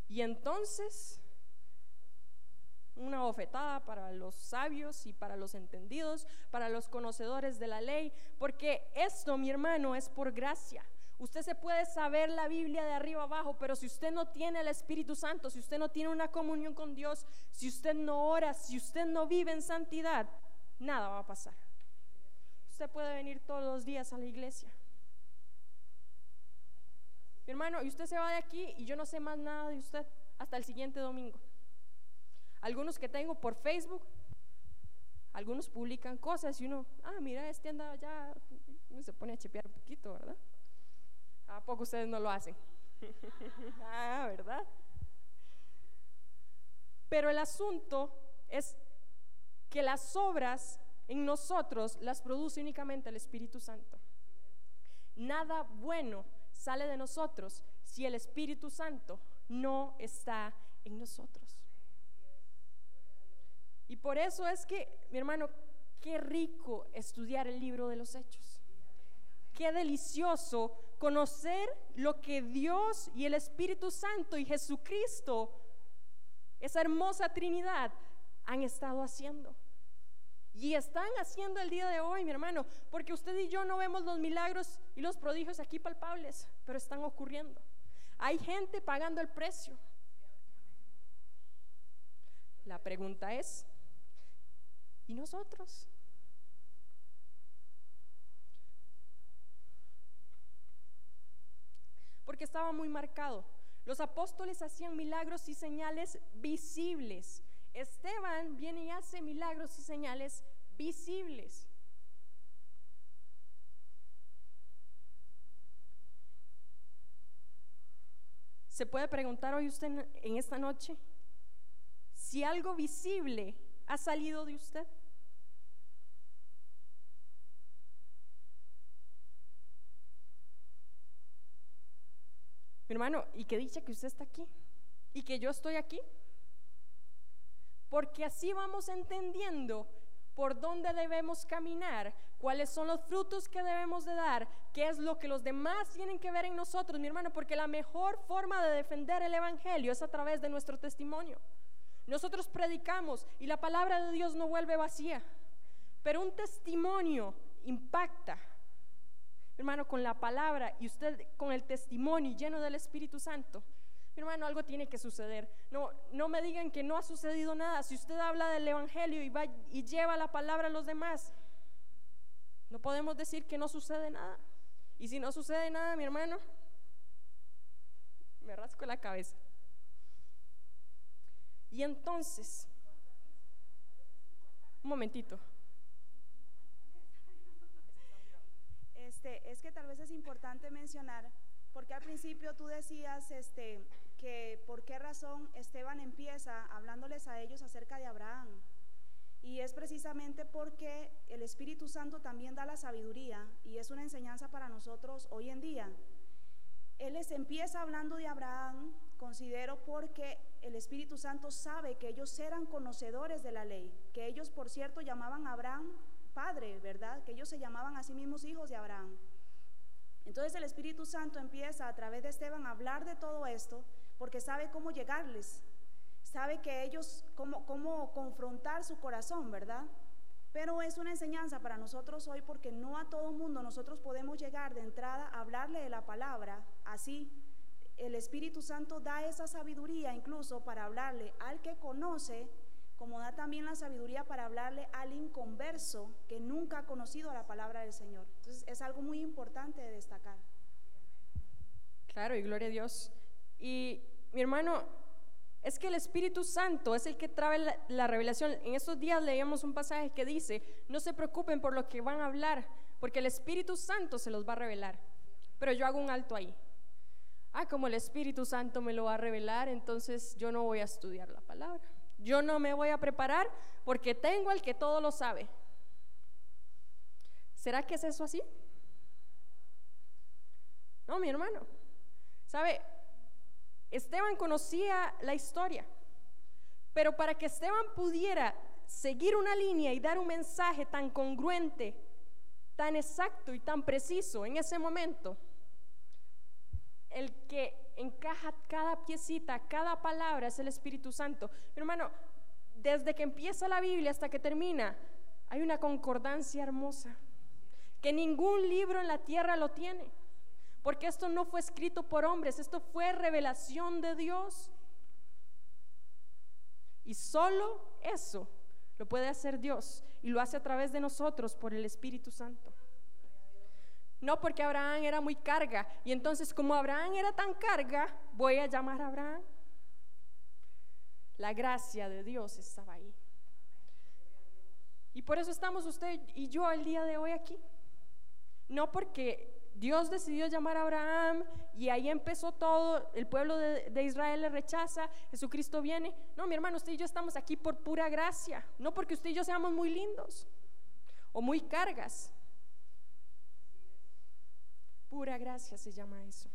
Y entonces una bofetada para los sabios y para los entendidos, para los conocedores de la ley, porque esto, mi hermano, es por gracia. Usted se puede saber la Biblia de arriba abajo, pero si usted no tiene el Espíritu Santo, si usted no tiene una comunión con Dios, si usted no ora, si usted no vive en santidad, nada va a pasar. Usted puede venir todos los días a la iglesia. Mi hermano, y usted se va de aquí y yo no sé más nada de usted hasta el siguiente domingo. Algunos que tengo por Facebook, algunos publican cosas y uno, ah, mira, este anda ya, se pone a chepear un poquito, ¿verdad? ¿A poco ustedes no lo hacen? <laughs> ah, ¿verdad? Pero el asunto es que las obras en nosotros las produce únicamente el Espíritu Santo. Nada bueno sale de nosotros si el Espíritu Santo no está en nosotros. Y por eso es que, mi hermano, qué rico estudiar el libro de los hechos. Qué delicioso conocer lo que Dios y el Espíritu Santo y Jesucristo, esa hermosa Trinidad, han estado haciendo. Y están haciendo el día de hoy, mi hermano, porque usted y yo no vemos los milagros y los prodigios aquí palpables, pero están ocurriendo. Hay gente pagando el precio. La pregunta es, ¿Y nosotros? Porque estaba muy marcado. Los apóstoles hacían milagros y señales visibles. Esteban viene y hace milagros y señales visibles. ¿Se puede preguntar hoy usted en esta noche si algo visible ha salido de usted? Mi hermano, y que dicha que usted está aquí y que yo estoy aquí. Porque así vamos entendiendo por dónde debemos caminar, cuáles son los frutos que debemos de dar, qué es lo que los demás tienen que ver en nosotros, mi hermano, porque la mejor forma de defender el Evangelio es a través de nuestro testimonio. Nosotros predicamos y la palabra de Dios no vuelve vacía, pero un testimonio impacta. Hermano, con la palabra y usted con el testimonio lleno del Espíritu Santo, hermano, algo tiene que suceder. No, no me digan que no ha sucedido nada. Si usted habla del Evangelio y, va, y lleva la palabra a los demás, no podemos decir que no sucede nada. Y si no sucede nada, mi hermano, me rasco la cabeza. Y entonces, un momentito. Este, es que tal vez es importante mencionar, porque al principio tú decías, este, que por qué razón Esteban empieza hablándoles a ellos acerca de Abraham. Y es precisamente porque el Espíritu Santo también da la sabiduría y es una enseñanza para nosotros hoy en día. Él les empieza hablando de Abraham, considero porque el Espíritu Santo sabe que ellos eran conocedores de la ley, que ellos por cierto llamaban a Abraham padre, ¿verdad? Que ellos se llamaban a sí mismos hijos de Abraham. Entonces el Espíritu Santo empieza a través de Esteban a hablar de todo esto porque sabe cómo llegarles, sabe que ellos, cómo, cómo confrontar su corazón, ¿verdad? Pero es una enseñanza para nosotros hoy porque no a todo mundo nosotros podemos llegar de entrada a hablarle de la palabra así. El Espíritu Santo da esa sabiduría incluso para hablarle al que conoce, como da también la sabiduría para hablarle al inconverso que nunca ha conocido la palabra del Señor. Entonces es algo muy importante de destacar. Claro, y gloria a Dios. Y mi hermano, es que el Espíritu Santo es el que trae la, revelación. En estos días leíamos un pasaje que dice, no se preocupen por lo que van a hablar, porque el Espíritu Santo se los va a revelar. Pero yo hago un alto ahí. Ah, como el Espíritu Santo me lo va a revelar, entonces yo no voy a estudiar la palabra. Yo no me voy a preparar porque tengo al que todo lo sabe. ¿Será que es eso así? No, mi hermano. ¿Sabe? Esteban conocía la historia, pero para que Esteban pudiera seguir una línea y dar un mensaje tan congruente, tan exacto y tan preciso en ese momento, el que encaja cada piecita, cada palabra es el Espíritu Santo. Mi hermano, desde que empieza la Biblia hasta que termina, hay una concordancia hermosa que ningún libro en la tierra lo tiene. Porque esto no fue escrito por hombres, esto fue revelación de Dios. Y solo eso lo puede hacer Dios y lo hace a través de nosotros por el Espíritu Santo. No porque Abraham era muy carga y entonces como Abraham era tan carga, voy a llamar a Abraham. La gracia de Dios estaba ahí. Y por eso estamos usted y yo el día de hoy aquí. No porque Dios decidió llamar a Abraham y ahí empezó todo, el pueblo de, Israel le rechaza, Jesucristo viene. No, mi hermano, usted y yo estamos aquí por pura gracia, no porque usted y yo seamos muy lindos o muy cargas. Pura gracia se llama eso.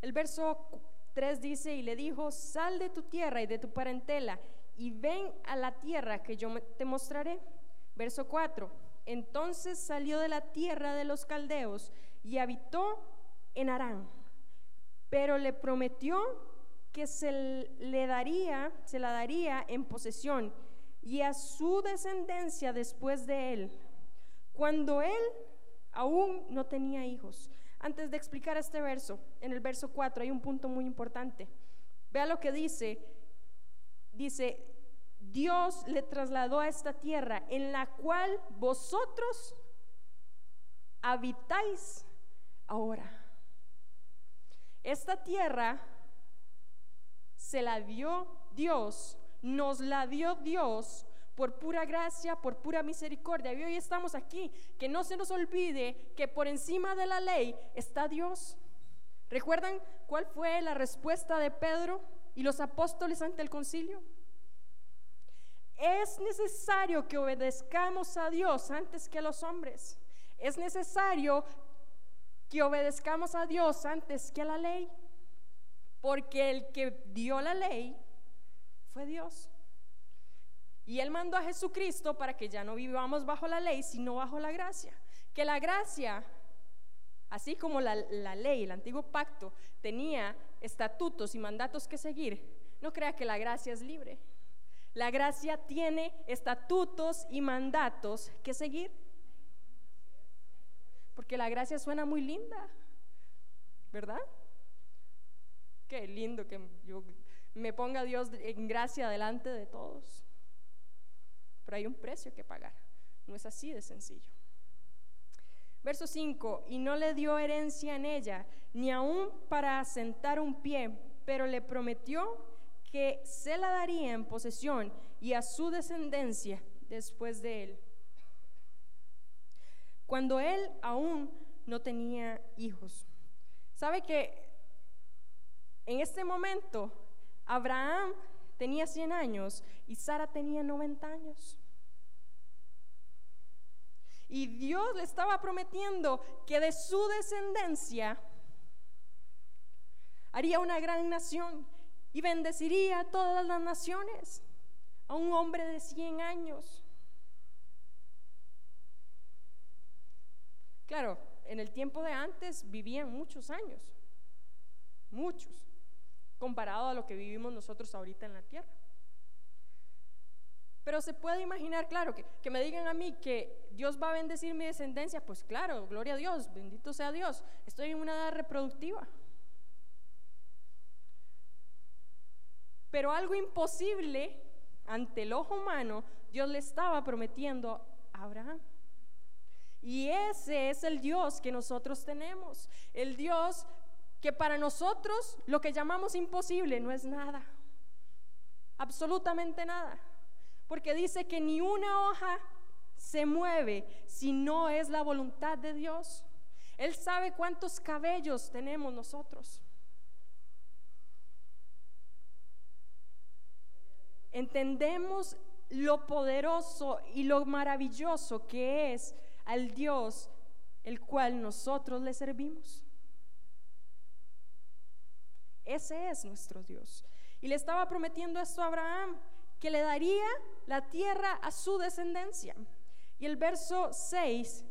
El verso 3 dice, y le dijo, sal de tu tierra y de tu parentela y ven a la tierra que yo te mostraré. Verso 4 entonces salió de la tierra de los caldeos y habitó en Arán. Pero le prometió que se le daría, se la daría en posesión y a su descendencia después de él, cuando él aún no tenía hijos. Antes de explicar este verso, en el verso 4 hay un punto muy importante. Vea lo que dice. Dice, Dios le trasladó a esta tierra en la cual vosotros habitáis ahora. Esta tierra se la dio Dios, nos la dio Dios por pura gracia, por pura misericordia. Y hoy estamos aquí. Que no se nos olvide que por encima de la ley está Dios. ¿Recuerdan cuál fue la respuesta de Pedro y los apóstoles ante el concilio? Es necesario que obedezcamos a Dios antes que a los hombres. Es necesario que obedezcamos a Dios antes que a la ley. Porque el que dio la ley fue Dios. Y Él mandó a Jesucristo para que ya no vivamos bajo la ley, sino bajo la gracia. Que la gracia, así como la, ley, el antiguo pacto, tenía estatutos y mandatos que seguir, no crea que la gracia es libre. La gracia tiene estatutos y mandatos que seguir. Porque la gracia suena muy linda, ¿verdad? Qué lindo que yo me ponga Dios en gracia delante de todos. Pero hay un precio que pagar. No es así de sencillo. Verso 5, y no le dio herencia en ella, ni aún para asentar un pie, pero le prometió que se la daría en posesión y a su descendencia después de él. Cuando él aún no tenía hijos. ¿Sabe que en este momento Abraham tenía 100 años y Sara tenía 90 años? Y Dios le estaba prometiendo que de su descendencia haría una gran nación y bendeciría a todas las naciones, a un hombre de 100 años. Claro, en el tiempo de antes vivían muchos años, muchos, comparado a lo que vivimos nosotros ahorita en la tierra. Pero se puede imaginar, claro, que, que, me digan a mí que Dios va a bendecir mi descendencia, pues claro, gloria a Dios, bendito sea Dios, estoy en una edad reproductiva. Pero algo imposible ante el ojo humano, Dios le estaba prometiendo a Abraham. Y ese es el Dios que nosotros tenemos. El Dios que para nosotros lo que llamamos imposible no es nada. Absolutamente nada. Porque dice que ni una hoja se mueve si no es la voluntad de Dios. Él sabe cuántos cabellos tenemos nosotros. entendemos lo poderoso y lo maravilloso que es al Dios el cual nosotros le servimos. Ese es nuestro Dios. Y le estaba prometiendo esto a Abraham, que le daría la tierra a su descendencia. Y el verso 6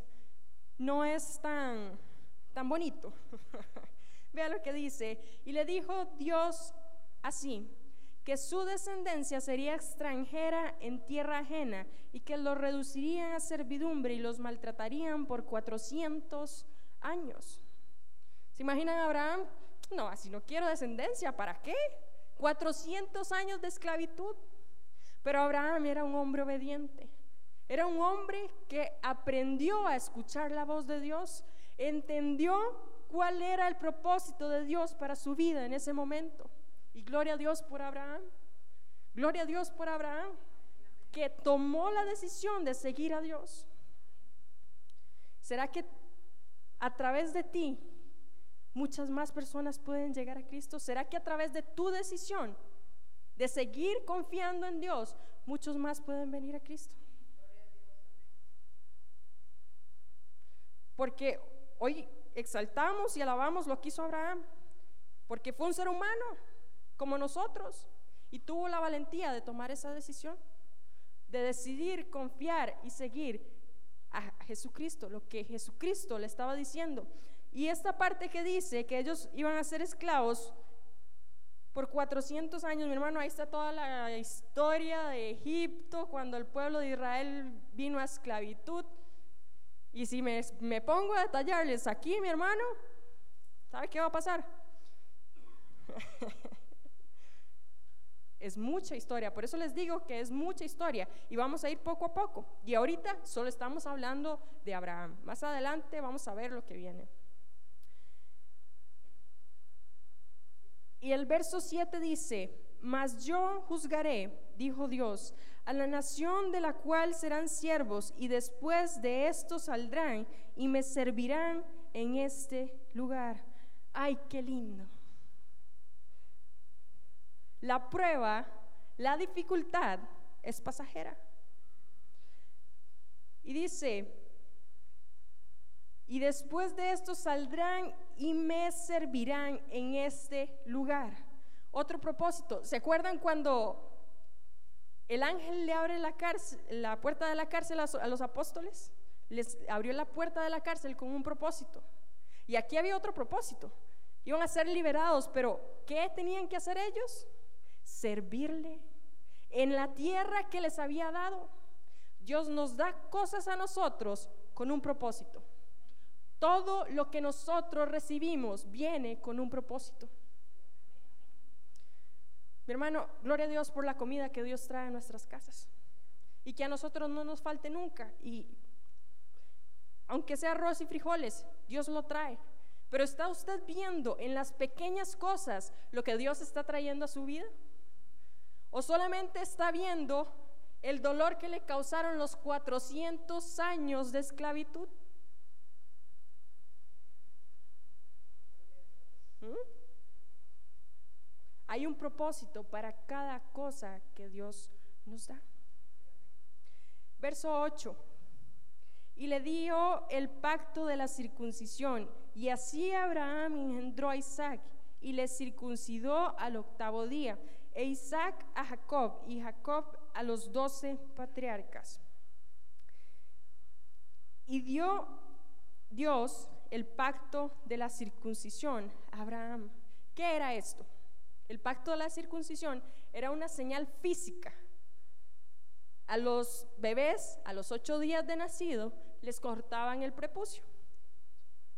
no es tan, tan bonito. <laughs> Vea lo que dice. Y le dijo Dios así, que su descendencia sería extranjera en tierra ajena y que los reducirían a servidumbre y los maltratarían por 400 años. ¿Se imaginan Abraham? No, así no quiero descendencia, ¿para qué? 400 años de esclavitud. Pero Abraham era un hombre obediente. Era un hombre que aprendió a escuchar la voz de Dios, entendió cuál era el propósito de Dios para su vida en ese momento. Y gloria a Dios por Abraham. Gloria a Dios por Abraham, que tomó la decisión de seguir a Dios. ¿Será que a través de ti muchas más personas pueden llegar a Cristo? ¿Será que a través de tu decisión de seguir confiando en Dios, muchos más pueden venir a Cristo? Porque hoy exaltamos y alabamos lo que hizo Abraham, porque fue un ser humano como nosotros, y tuvo la valentía de tomar esa decisión, de decidir confiar y seguir a Jesucristo, lo que Jesucristo le estaba diciendo. Y esta parte que dice que ellos iban a ser esclavos por 400 años, mi hermano, ahí está toda la historia de Egipto, cuando el pueblo de Israel vino a esclavitud. Y si me, me pongo a detallarles aquí, mi hermano, ¿sabe qué va a pasar? <laughs> es mucha historia, por eso les digo que es mucha historia y vamos a ir poco a poco. Y ahorita solo estamos hablando de Abraham. Más adelante vamos a ver lo que viene. Y el verso 7 dice, mas yo juzgaré, dijo Dios, a la nación de la cual serán siervos, y después de esto saldrán y me servirán en este lugar. ¡Ay, qué lindo! La prueba, la dificultad es pasajera. Y dice, y después de esto saldrán y me servirán en este lugar. Otro propósito, ¿se acuerdan cuando el ángel le abre la, cárcel, la puerta de la cárcel a, los apóstoles? Les abrió la puerta de la cárcel con un propósito. Y aquí había otro propósito. Iban a ser liberados, pero ¿qué tenían que hacer ellos? Servirle en la tierra que les había dado. Dios nos da cosas a nosotros con un propósito. Todo lo que nosotros recibimos viene con un propósito. Mi hermano, gloria a Dios por la comida que Dios trae a nuestras casas. Y que a nosotros no nos falte nunca. Y aunque sea arroz y frijoles, Dios lo trae. Pero ¿está usted viendo en las pequeñas cosas lo que Dios está trayendo a su vida? ¿O solamente está viendo el dolor que le causaron los 400 años de esclavitud? Hay un propósito para cada cosa que Dios nos da. Verso 8. Y le dio el pacto de la circuncisión, y así Abraham engendró a Isaac y le circuncidó al octavo día, e Isaac a Jacob y Jacob a los doce patriarcas. Y dio Dios el pacto de la circuncisión Abraham. ¿Qué era esto? El pacto de la circuncisión era una señal física. A los bebés, a los ocho días de nacido, les cortaban el prepucio.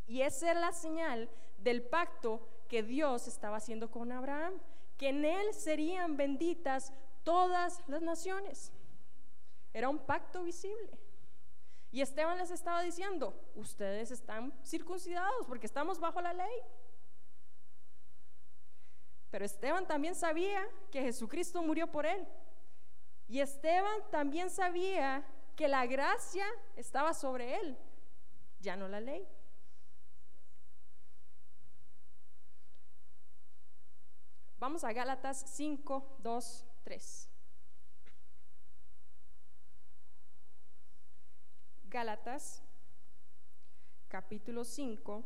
Y esa era la señal del pacto que Dios estaba haciendo con Abraham, que en él serían benditas todas las naciones. Era un pacto visible. Y Esteban les estaba diciendo, ustedes están circuncidados porque estamos bajo la ley. Pero Esteban también sabía que Jesucristo murió por él. Y Esteban también sabía que la gracia estaba sobre él, ya no la ley. Vamos a Gálatas 5, 2, 3. Gálatas capítulo 5,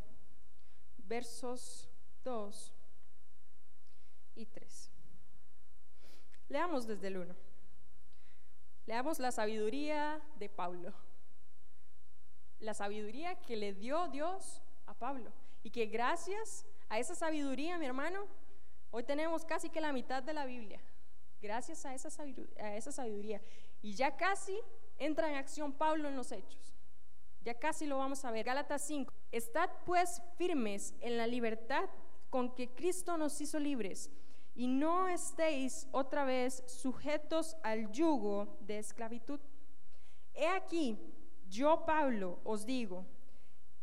versos 2 y 3. Leamos desde el 1. Leamos la sabiduría de Pablo. La sabiduría que le dio Dios a Pablo. Y que gracias a esa sabiduría, mi hermano, hoy tenemos casi que la mitad de la Biblia. Gracias a esa sabiduría. A esa sabiduría. Y ya casi entra en acción Pablo en los hechos. Ya casi lo vamos a ver. Gálatas 5. Estad pues firmes en la libertad con que Cristo nos hizo libres y no estéis otra vez sujetos al yugo de esclavitud. He aquí, yo Pablo os digo,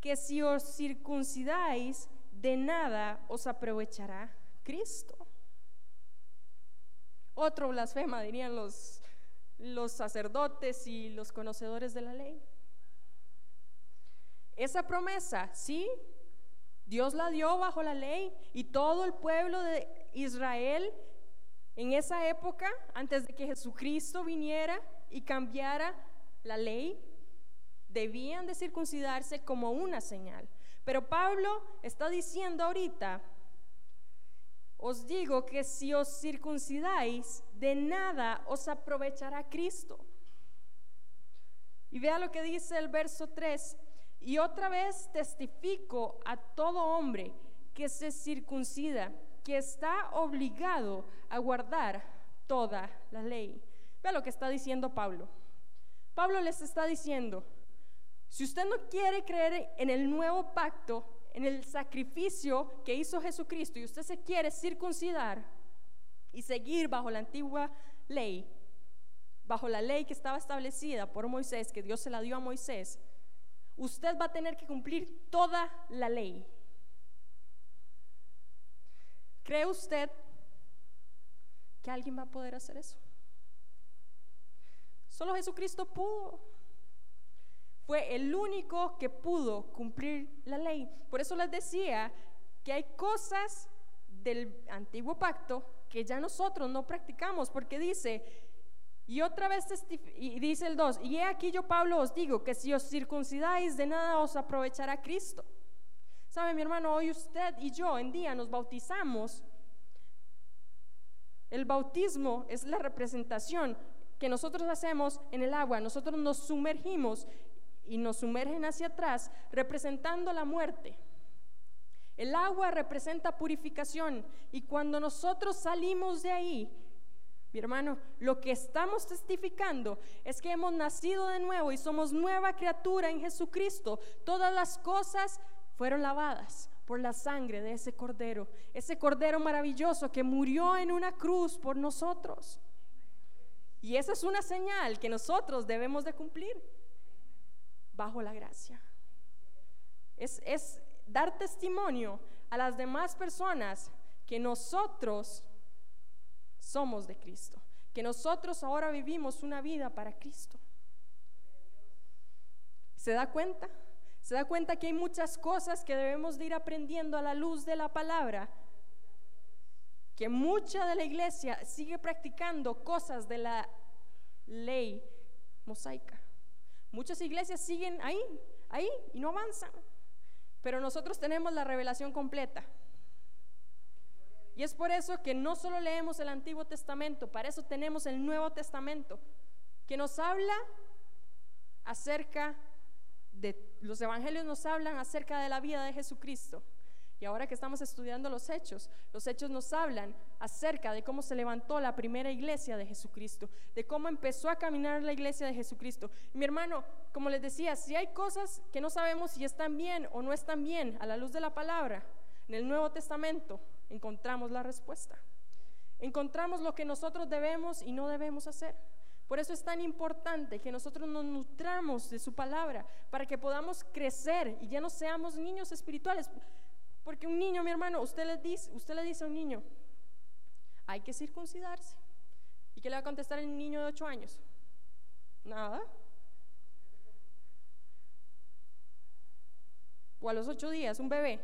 que si os circuncidáis, de nada os aprovechará Cristo. Otro blasfema, dirían los, los sacerdotes y los conocedores de la ley. Esa promesa, sí, Dios la dio bajo la ley y todo el pueblo de Israel en esa época, antes de que Jesucristo viniera y cambiara la ley, debían de circuncidarse como una señal. Pero Pablo está diciendo ahorita, os digo que si os circuncidáis, de nada os aprovechará Cristo. Y vea lo que dice el verso 3. Y otra vez testifico a todo hombre que se circuncida que está obligado a guardar toda la ley. Vea lo que está diciendo Pablo. Pablo les está diciendo, si usted no quiere creer en el nuevo pacto, en el sacrificio que hizo Jesucristo y usted se quiere circuncidar y seguir bajo la antigua ley, bajo la ley que estaba establecida por Moisés, que Dios se la dio a Moisés, usted va a tener que cumplir toda la ley. ¿Cree usted que alguien va a poder hacer eso? Solo Jesucristo pudo. Fue el único que pudo cumplir la ley. Por eso les decía que hay cosas del antiguo pacto que ya nosotros no practicamos, porque dice, y otra vez y dice el 2, y he aquí yo Pablo os digo que si os circuncidáis de nada os aprovechará Cristo. ¿Sabe mi hermano? Hoy usted y yo en día nos bautizamos. El bautismo es la representación que nosotros hacemos en el agua. Nosotros nos sumergimos y nos sumergen hacia atrás representando la muerte. El agua representa purificación y cuando nosotros salimos de ahí, mi hermano, lo que estamos testificando es que hemos nacido de nuevo y somos nueva criatura en Jesucristo. Todas las cosas fueron lavadas por la sangre de ese cordero, ese cordero maravilloso que murió en una cruz por nosotros. Y esa es una señal que nosotros debemos de cumplir bajo la gracia. Es, es dar testimonio a las demás personas que nosotros somos de Cristo, que nosotros ahora vivimos una vida para Cristo. ¿Se da cuenta? ¿Se da cuenta que hay muchas cosas que debemos de ir aprendiendo a la luz de la palabra? Que mucha de la iglesia sigue practicando cosas de la ley mosaica. Muchas iglesias siguen ahí, ahí y no avanzan. Pero nosotros tenemos la revelación completa. Y es por eso que no solo leemos el Antiguo Testamento, para eso tenemos el Nuevo Testamento, que nos habla acerca de, los evangelios nos hablan acerca de la vida de Jesucristo. Y ahora que estamos estudiando los hechos, los hechos nos hablan acerca de cómo se levantó la primera iglesia de Jesucristo, de cómo empezó a caminar la iglesia de Jesucristo. mi hermano, como les decía, si hay cosas que no sabemos si están bien o no están bien a la luz de la palabra, en el Nuevo Testamento encontramos la respuesta. Encontramos lo que nosotros debemos y no debemos hacer. Por eso es tan importante que nosotros nos nutramos de su palabra, para que podamos crecer y ya no seamos niños espirituales. Porque un niño, mi hermano, usted le dice, usted le dice a un niño, hay que circuncidarse. ¿Y qué le va a contestar el niño de 8 años? Nada. O a los 8 días, un bebé,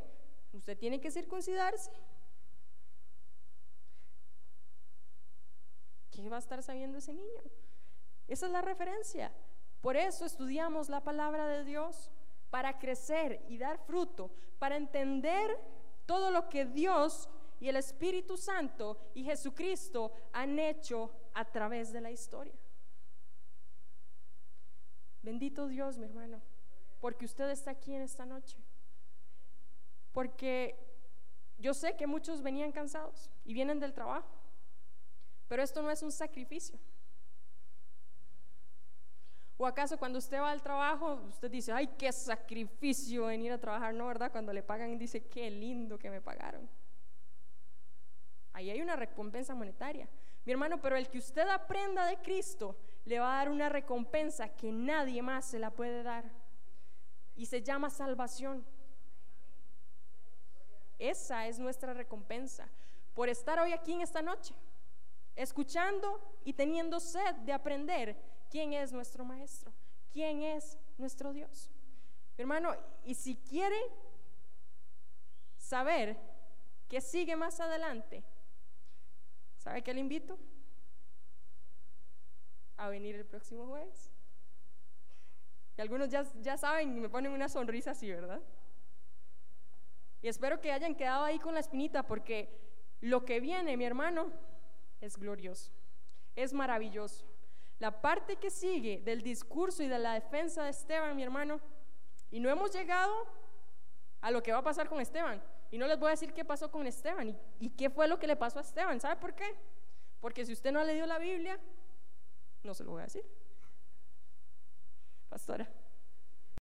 usted tiene que circuncidarse. ¿Qué va a estar sabiendo ese niño? Esa es la referencia. Por eso estudiamos la palabra de Dios para crecer y dar fruto, para entender todo lo que Dios y el Espíritu Santo y Jesucristo han hecho a través de la historia. Bendito Dios, mi hermano, porque usted está aquí en esta noche. Porque yo sé que muchos venían cansados y vienen del trabajo, pero esto no es un sacrificio. ¿O acaso cuando usted va al trabajo, usted dice, ay, qué sacrificio venir a trabajar, no, verdad? Cuando le pagan, dice, qué lindo que me pagaron. Ahí hay una recompensa monetaria. Mi hermano, pero el que usted aprenda de Cristo le va a dar una recompensa que nadie más se la puede dar. Y se llama salvación. Esa es nuestra recompensa por estar hoy aquí en esta noche, escuchando y teniendo sed de aprender quién es nuestro Maestro, quién es nuestro Dios. hermano, y si quiere saber qué sigue más adelante, ¿sabe qué le invito? A venir el próximo jueves. Y algunos ya, ya saben y me ponen una sonrisa así, ¿verdad? Y espero que hayan quedado ahí con la espinita porque lo que viene, mi hermano, es glorioso, es maravilloso. La parte que sigue del discurso y de la defensa de Esteban, mi hermano, y no hemos llegado a lo que va a pasar con Esteban. Y no les voy a decir qué pasó con Esteban y, qué fue lo que le pasó a Esteban. ¿Sabe por qué? Porque si usted no ha leído la Biblia, no se lo voy a decir. Pastora.